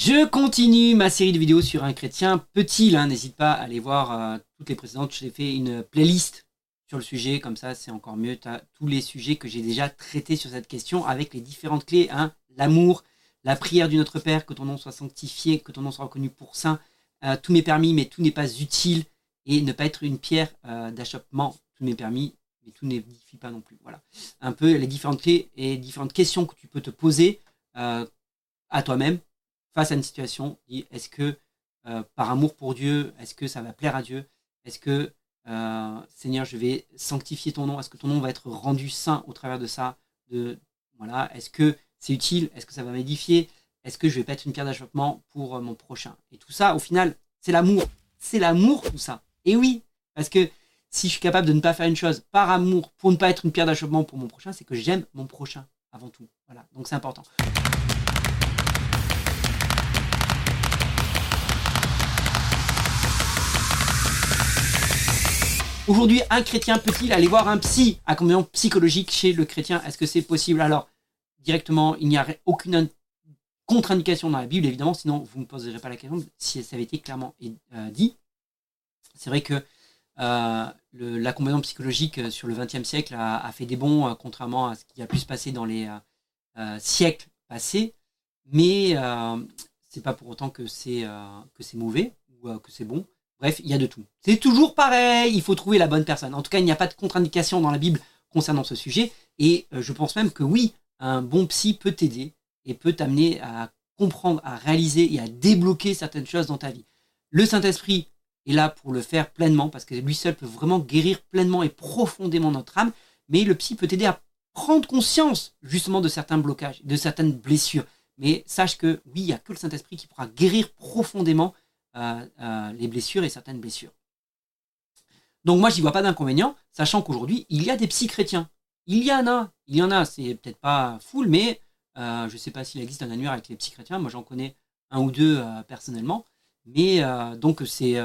Je continue ma série de vidéos sur un chrétien. Peut-il, hein, n'hésite pas à aller voir euh, toutes les précédentes. Je t'ai fait une playlist sur le sujet, comme ça c'est encore mieux. Tu as tous les sujets que j'ai déjà traités sur cette question avec les différentes clés. Hein, L'amour, la prière du Notre Père, que ton nom soit sanctifié, que ton nom soit reconnu pour saint. Euh, tout m'est permis, mais tout n'est pas utile. Et ne pas être une pierre euh, d'achoppement. Tout m'est permis, mais tout n'édifie pas non plus. Voilà. Un peu les différentes clés et différentes questions que tu peux te poser à toi-même face à une situation. Est-ce que par amour pour Dieu, est-ce que ça va plaire à Dieu? Est-ce que Seigneur, je vais sanctifier ton nom? Est-ce que ton nom va être rendu saint au travers de ça? De, voilà. Est-ce que c'est utile? Est-ce que ça va m'édifier? Est-ce que je vais pas être une pierre d'achoppement pour euh, mon prochain? Et tout ça, au final, c'est l'amour. C'est l'amour, tout ça. Et oui, parce que si je suis capable de ne pas faire une chose par amour pour ne pas être une pierre d'achoppement pour mon prochain, c'est que j'aime mon prochain avant tout. Voilà, donc c'est important. Aujourd'hui, un chrétien peut-il aller voir un psy? Accompagnement psychologique chez le chrétien Est-ce que c'est possible? Alors, directement, il n'y a aucune contre-indication dans la Bible, évidemment, sinon vous ne me poserez pas la question si ça avait été clairement euh, dit. C'est vrai que euh, l'accompagnement psychologique euh, sur le XXe siècle a, fait des bons, contrairement à ce qui a pu se passer dans les siècles passés, mais c'est pas pour autant que c'est que c'est mauvais ou que c'est bon. Bref, il y a de tout. C'est toujours pareil, il faut trouver la bonne personne. En tout cas, il n'y a pas de contre-indication dans la Bible concernant ce sujet, et je pense même que oui, un bon psy peut t'aider et peut t'amener à comprendre, à réaliser et à débloquer certaines choses dans ta vie. Le Saint-Esprit est là pour le faire pleinement parce que lui seul peut vraiment guérir pleinement et profondément notre âme, mais le psy peut t'aider à prendre conscience justement de certains blocages, de certaines blessures. Mais sache que oui, il n'y a que le Saint-Esprit qui pourra guérir profondément euh, euh, les blessures et certaines blessures. Donc moi, j'y vois pas d'inconvénient, sachant qu'aujourd'hui, il y a des psy chrétiens. Il y en a, il y en a, c'est peut-être pas full, mais euh, je ne sais pas s'il existe un annuaire avec les petits chrétiens. Moi, j'en connais un ou deux euh, personnellement. Mais euh, donc, c'est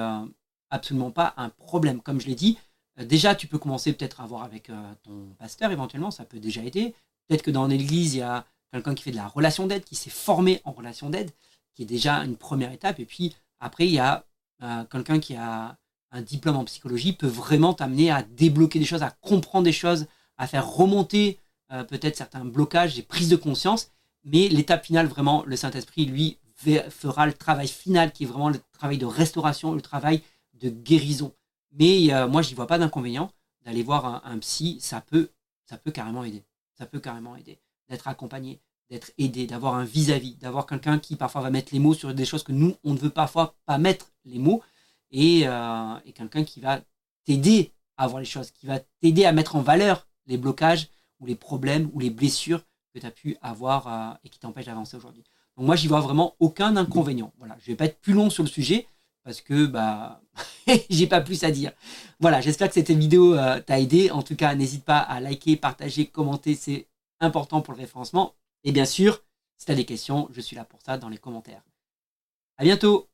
absolument pas un problème. Comme je l'ai dit, déjà, tu peux commencer peut-être à voir avec ton pasteur éventuellement, ça peut déjà aider. Peut-être que dans l'église, il y a quelqu'un qui fait de la relation d'aide, qui s'est formé en relation d'aide, qui est déjà une première étape. Et puis après, il y a quelqu'un qui a un diplôme en psychologie, peut vraiment t'amener à débloquer des choses, à comprendre des choses, à faire remonter euh, peut-être certains blocages et prises de conscience. Mais l'étape finale, vraiment, le Saint-Esprit, lui, fera le travail final qui est vraiment le travail de restauration, le travail de guérison. Mais euh, moi, j'y vois pas d'inconvénient d'aller voir un, psy. Ça peut, ça peut carrément aider. Ça peut carrément aider. D'être accompagné, d'être aidé, d'avoir un vis-à-vis, d'avoir quelqu'un qui parfois va mettre les mots sur des choses que nous, on ne veut parfois pas mettre les mots. Et, euh, et quelqu'un qui va t'aider à voir les choses, qui va t'aider à mettre en valeur les blocages ou les problèmes ou les blessures que tu as pu avoir euh, et qui t'empêchent d'avancer aujourd'hui. Donc moi, j'y vois vraiment aucun inconvénient. Voilà, je vais pas être plus long sur le sujet parce que bah j'ai pas plus à dire. Voilà, j'espère que cette vidéo euh, t'a aidé. En tout cas, n'hésite pas à liker, partager, commenter, c'est important pour le référencement. Et bien sûr, si tu as des questions, je suis là pour ça dans les commentaires. À bientôt